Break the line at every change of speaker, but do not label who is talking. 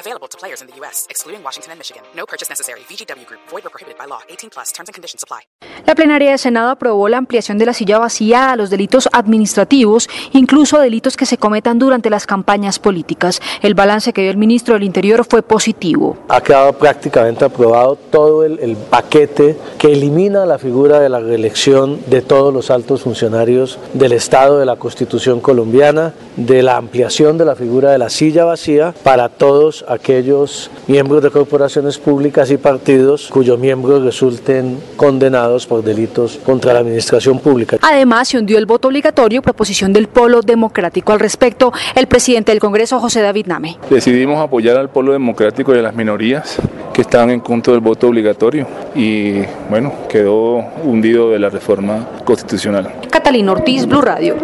Available to players in the U.S., excluding Washington and Michigan. No purchase necessary. VGW Group. Void or prohibited by law. 18 plus. Terms and conditions apply.
La plenaria de Senado aprobó la ampliación de la silla vacía a los delitos administrativos, incluso a delitos que se cometan durante las campañas políticas. El balance que dio el ministro del Interior fue positivo.
Ha quedado prácticamente aprobado todo el, el paquete que elimina la figura de la reelección de todos los altos funcionarios del Estado, de la Constitución colombiana, de la ampliación de la figura de la silla vacía para todos aquellos miembros de corporaciones públicas y partidos cuyos miembros resulten condenados por delitos contra la administración pública.
Además, se hundió el voto obligatorio, proposición del Polo Democrático. Al respecto, el presidente del Congreso, José David Name.
Decidimos apoyar al Polo Democrático y a las minorías que estaban en contra del voto obligatorio y, bueno, quedó hundido de la reforma constitucional.
Catalina Ortiz, Blue Radio.